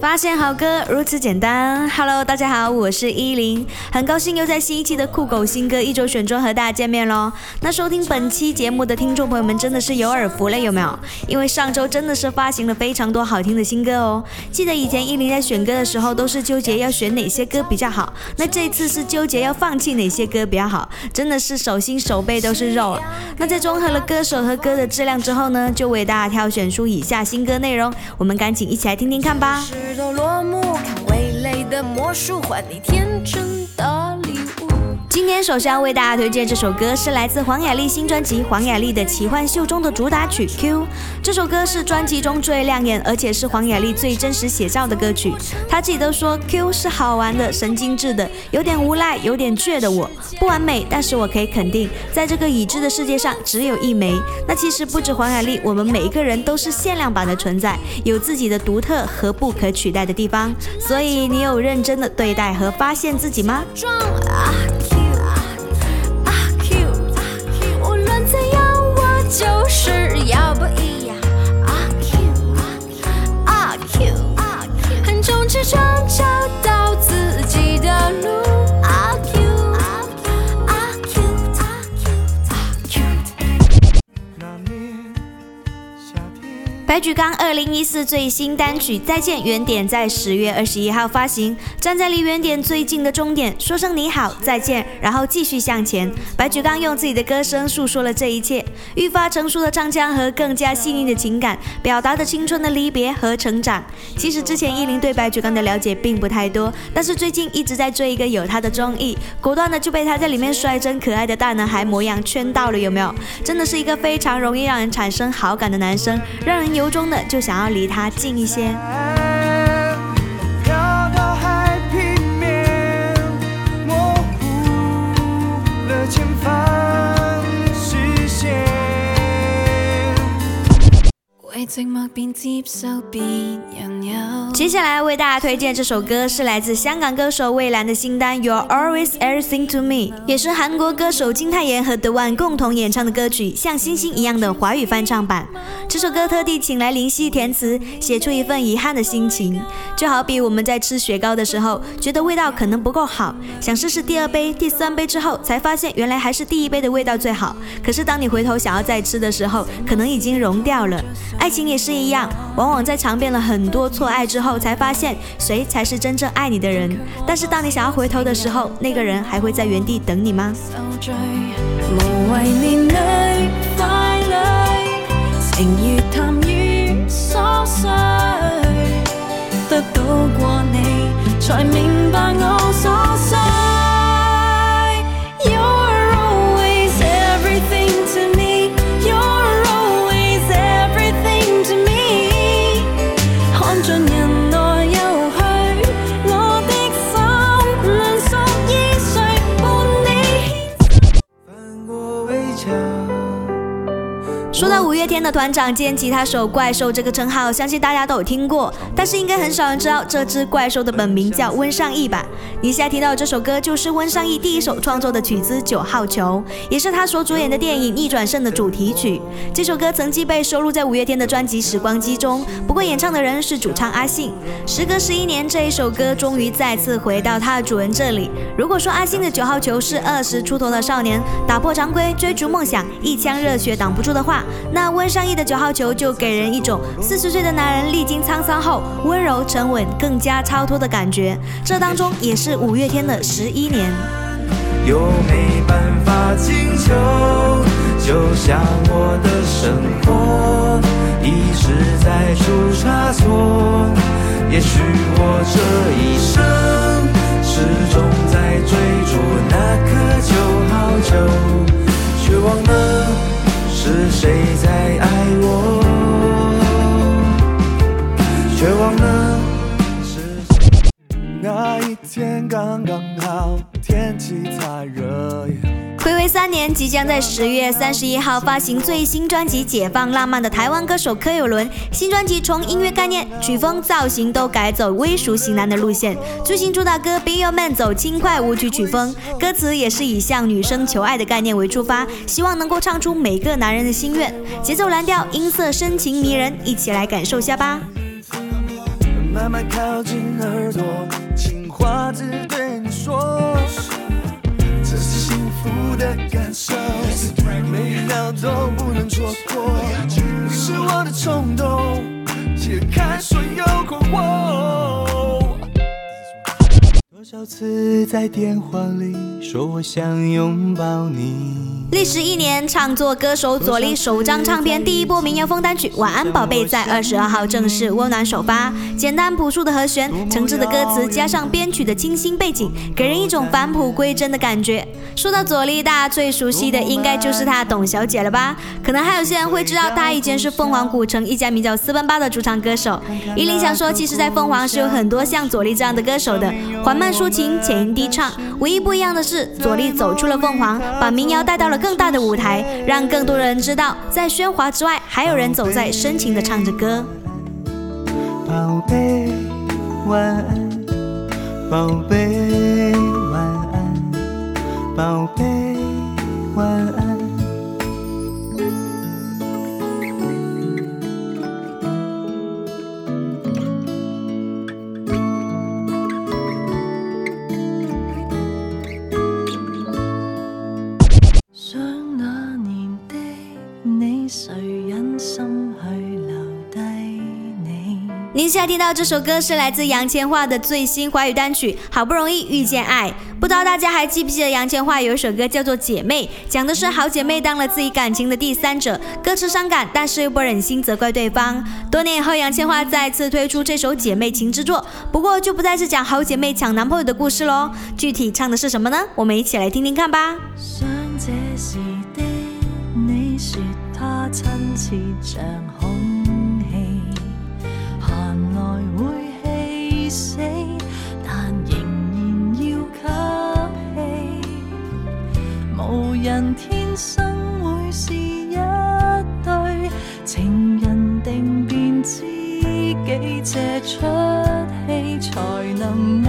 发现好歌如此简单。Hello，大家好，我是依林，很高兴又在新一期的酷狗新歌一周选中和大家见面喽。那收听本期节目的听众朋友们真的是有耳福了，有没有？因为上周真的是发行了非常多好听的新歌哦。记得以前依林在选歌的时候都是纠结要选哪些歌比较好，那这次是纠结要放弃哪些歌比较好，真的是手心手背都是肉。那在综合了歌手和歌的质量之后呢，就为大家挑选出以下新歌内容，我们赶紧一起来听听看吧。都落幕，看味蕾的魔术，换你天真。今天首先要为大家推荐这首歌，是来自黄雅莉新专辑《黄雅莉的奇幻秀》中的主打曲《Q》。这首歌是专辑中最亮眼，而且是黄雅莉最真实写照的歌曲。她自己都说，《Q》是好玩的、神经质的、有点无赖、有点倔的我。不完美，但是我可以肯定，在这个已知的世界上，只有一枚。那其实不止黄雅莉，我们每一个人都是限量版的存在，有自己的独特和不可取代的地方。所以，你有认真的对待和发现自己吗？啊是要不一样，阿 Q 阿 Q 阿 Q，横冲直撞白举纲二零一四最新单曲《再见原点》在十月二十一号发行。站在离原点最近的终点，说声你好，再见，然后继续向前。白举纲用自己的歌声诉说了这一切，愈发成熟的唱腔和更加细腻的情感，表达着青春的离别和成长。其实之前依林对白举纲的了解并不太多，但是最近一直在追一个有他的综艺，果断的就被他在里面率真可爱的大男孩模样圈到了，有没有？真的是一个非常容易让人产生好感的男生，让人有。由衷的就想要离他近一些。接下来为大家推荐这首歌，是来自香港歌手蔚蓝的新单《You're Always Everything to Me》，也是韩国歌手金泰妍和 The One 共同演唱的歌曲，像星星一样的华语翻唱版。这首歌特地请来林夕填词，写出一份遗憾的心情，就好比我们在吃雪糕的时候，觉得味道可能不够好，想试试第二杯、第三杯之后，才发现原来还是第一杯的味道最好。可是当你回头想要再吃的时候，可能已经融掉了。爱情也是一样，往往在尝遍了很多错爱之后，才发现谁才是真正爱你的人。但是当你想要回头的时候，那个人还会在原地等你吗？才明白我天的团长兼吉他手怪兽这个称号，相信大家都有听过，但是应该很少人知道这只怪兽的本名叫温尚义吧？你现在听到这首歌就是温尚义第一首创作的曲子《九号球》，也是他所主演的电影《逆转胜》的主题曲。这首歌曾经被收录在五月天的专辑《时光机》中，不过演唱的人是主唱阿信。时隔十一年，这一首歌终于再次回到它的主人这里。如果说阿信的《九号球》是二十出头的少年打破常规追逐梦想，一腔热血挡不住的话，那温尚义的九号球就给人一种四十岁的男人历经沧桑后温柔沉稳、更加超脱的感觉。这当中也是五月天的十一年。又没办法进球，就像我的生活一直在出差错。也许我这一生始终在追逐那颗九号球，却忘了。是谁在爱我？却忘了是那一天刚刚好天气太热暌违三年，即将在十月三十一号发行最新专辑《解放浪漫》的台湾歌手柯有伦，新专辑从音乐概念、曲风、造型都改走微熟型男的路线。最新主打歌《Be Your Man》走轻快舞曲曲风，歌词也是以向女生求爱的概念为出发，希望能够唱出每个男人的心愿。节奏蓝调，音色深情迷人，一起来感受下吧。慢慢靠近耳朵，情话只对你说。的感受，每一秒都不能错过。是我的冲动，解开所有困惑。少次在电话里说我想拥抱你。历时一年，唱作歌手左立首张唱片第一波民谣风单曲《晚安宝贝》在二十二号正式温暖首发。简单朴素的和弦，诚挚的歌词，加上编曲的清新背景，给人一种返璞归真的感觉。说到左立，大家最熟悉的应该就是他董小姐了吧？可能还有些人会知道，他以前是凤凰古城一家名叫四分八的主唱歌手。依林想说，其实，在凤凰是有很多像左立这样的歌手的，缓慢抒情，浅吟低唱。唯一不一样的是，左立走出了凤凰，把民谣带到了。更大的舞台，让更多人知道，在喧哗之外，还有人走在深情的唱着歌。宝贝，晚安，宝贝，晚安，宝贝，晚安。听到这首歌是来自杨千嬅的最新华语单曲《好不容易遇见爱》。不知道大家还记不记得杨千嬅有一首歌叫做《姐妹》，讲的是好姐妹当了自己感情的第三者，歌词伤感，但是又不忍心责怪对方。多年以后，杨千嬅再次推出这首姐妹情之作，不过就不再是讲好姐妹抢男朋友的故事喽。具体唱的是什么呢？我们一起来听听看吧。死，但仍然要吸气。无人天生会是一对情人，定便知己这出戏才能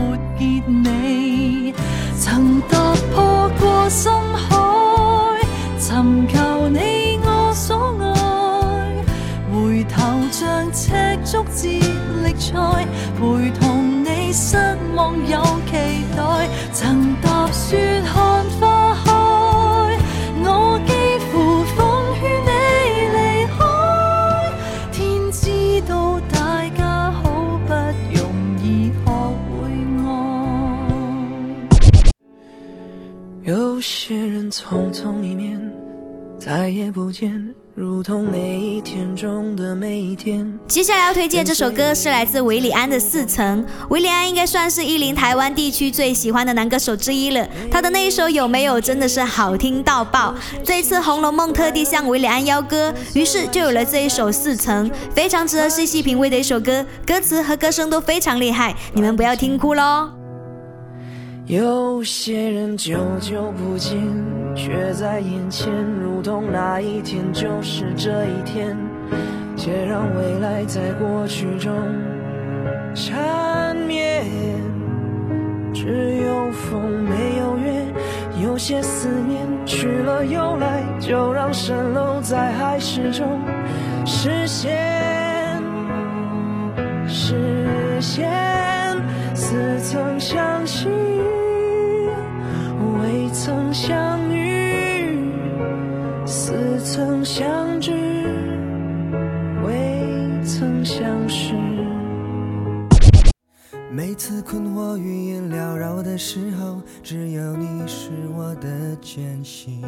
如同每一天中的每一天。接下来要推荐这首歌是来自韦礼安的《四层》。韦礼安应该算是伊林台湾地区最喜欢的男歌手之一了。他的那一首《有没有》真的是好听到爆。这一次《红楼梦》特地向韦礼安邀歌，于是就有了这一首《四层》，非常值得细细品味的一首歌，歌词和歌声都非常厉害，你们不要听哭喽。有些人久久不见，却在眼前，如同那一天就是这一天。且让未来在过去中缠绵。只有风没有月，有些思念去了又来，就让蜃楼在海市中实现，实现似曾相次困惑语言缭绕的时候，只有你是我的坚信。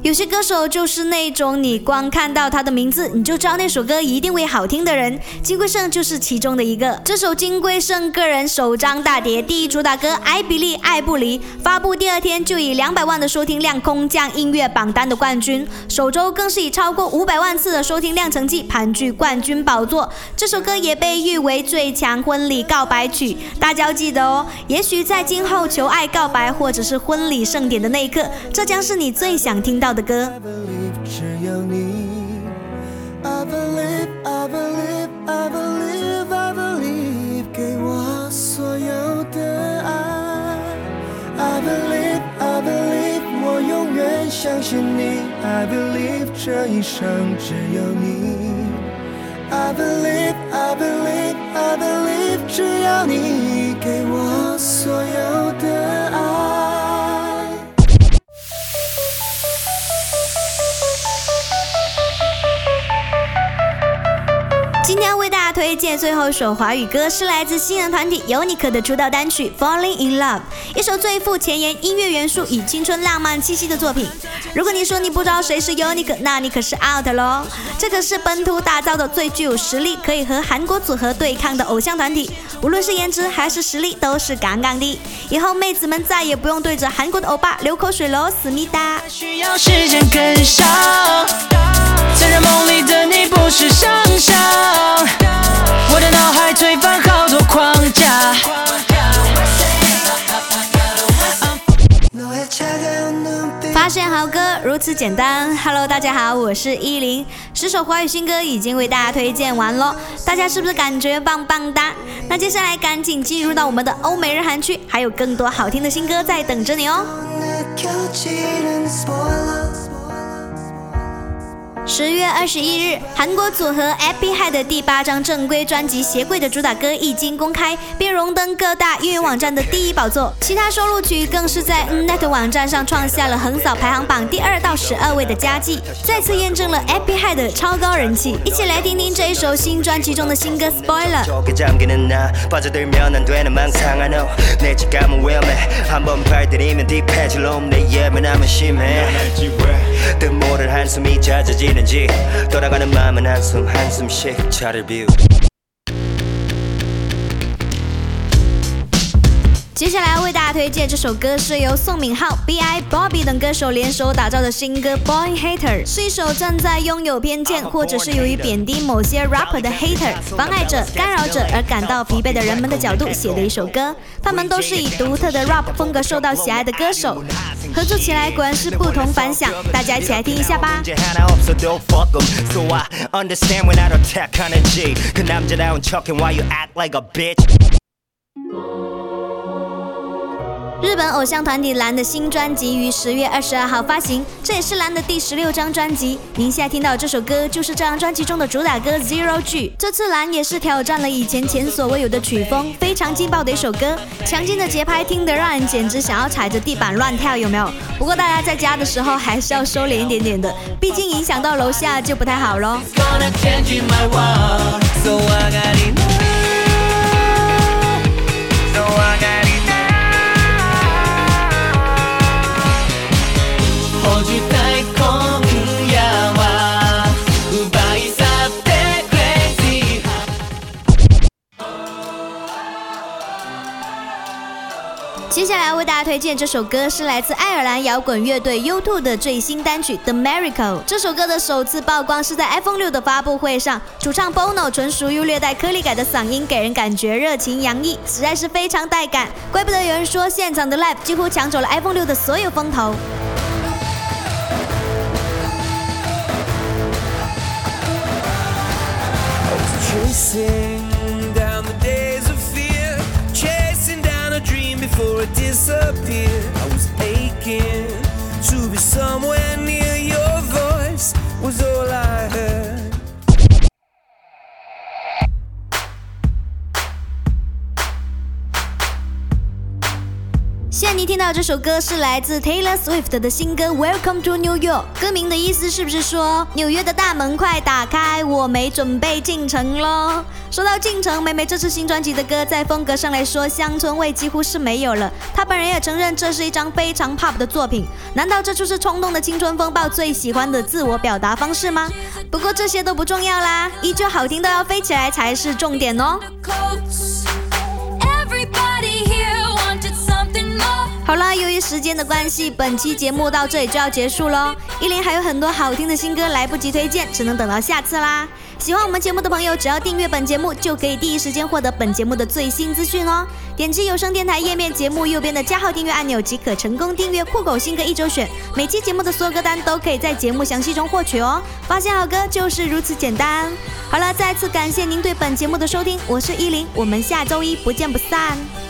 有些歌手就是那种你光看到他的名字，你就知道那首歌一定会好听的人。金贵晟就是其中的一个。这首金贵晟个人首张大碟第一主打歌《爱比利爱不离》发布第二天就以两百万的收听量空降音乐榜单的冠军，首周更是以超过五百万次的收听量成绩盘踞冠军宝座。这首歌也被誉为最强婚礼告白曲，大家要记得哦，也许在今后求爱、告白或者是婚礼盛典的那一刻，这将是你最想听到的歌。I believe 只有你。I believe, I believe, I believe, I believe，给我所有的爱。I believe, I believe，我永远相信你。I believe，这一生只有你。I believe, I believe, I believe，只要你给我所有的爱。今天为大家推荐最后一首华语歌，是来自新人团体尤尼克的出道单曲《Falling in Love》，一首最富前沿音乐元素与青春浪漫气息的作品。如果你说你不知道谁是 Unique，那你可是 out 咯！这可是本土打造的最具有实力，可以和韩国组合对抗的偶像团体，无论是颜值还是实力都是杠杠的。以后妹子们再也不用对着韩国的欧巴流口水喽，思密达。需要时间更少，承认梦里的你不是想象，我的脑海推翻好多框架。发现好歌如此简单。Hello，大家好，我是依林。十首华语新歌已经为大家推荐完喽，大家是不是感觉棒棒哒？那接下来赶紧进入到我们的欧美日韩区，还有更多好听的新歌在等着你哦。十月二十一日，韩国组合 Epi High 的第八张正规专辑《鞋柜》的主打歌一经公开，便荣登各大音乐网站的第一宝座。其他收录曲更是在 Mnet 网站上创下了横扫排行榜第二到十二位的佳绩，再次验证了 Epi High 的超高人气。一起来听听这一首新专辑中的新歌《Spoiler》。 오늘 한숨이 잦아지는지 돌아가는 마음은 한숨 한숨씩 차를 비우 接下来为大家推荐这首歌是由宋敏浩、B.I、Bobby 等歌手联手打造的新歌《Boy Hater》，是一首站在拥有偏见或者是由于贬低某些 rapper 的 hater、妨碍者、干扰者而感到疲惫的人们的角度写的一首歌。他们都是以独特的 rap 风格受到喜爱的歌手，合作起来果然是不同凡响。大家一起来听一下吧。日本偶像团体蓝的新专辑于十月二十二号发行，这也是蓝的第十六张专辑。您现在听到这首歌就是这张专辑中的主打歌《Zero G》。这次蓝也是挑战了以前前所未有的曲风，非常劲爆的一首歌，强劲的节拍听得让人简直想要踩着地板乱跳，有没有？不过大家在家的时候还是要收敛一点点的，毕竟影响到楼下就不太好喽。来为大家推荐这首歌是来自爱尔兰摇滚乐队 U2 的最新单曲《The Miracle》。这首歌的首次曝光是在 iPhone 六的发布会上，主唱 Bono 纯属于略带颗粒感的嗓音，给人感觉热情洋溢，实在是非常带感。怪不得有人说现场的 Live 几乎抢走了 iPhone 六的所有风头。Before I disappear. I was aching to be somewhere near your voice, was all I heard. 现在你听到这首歌是来自 Taylor Swift 的新歌《Welcome to New York》，歌名的意思是不是说纽约的大门快打开，我没准备进城喽？说到进城，梅梅这次新专辑的歌在风格上来说，乡村味几乎是没有了。她本人也承认这是一张非常 pop 的作品，难道这就是冲动的青春风暴最喜欢的自我表达方式吗？不过这些都不重要啦，依旧好听都要飞起来才是重点哦。好啦，由于时间的关系，本期节目到这里就要结束喽。依林还有很多好听的新歌来不及推荐，只能等到下次啦。喜欢我们节目的朋友，只要订阅本节目，就可以第一时间获得本节目的最新资讯哦。点击有声电台页面节目右边的加号订阅按钮，即可成功订阅酷狗新歌一周选。每期节目的所有歌单都可以在节目详细中获取哦。发现好歌就是如此简单。好了，再次感谢您对本节目的收听，我是依林，我们下周一不见不散。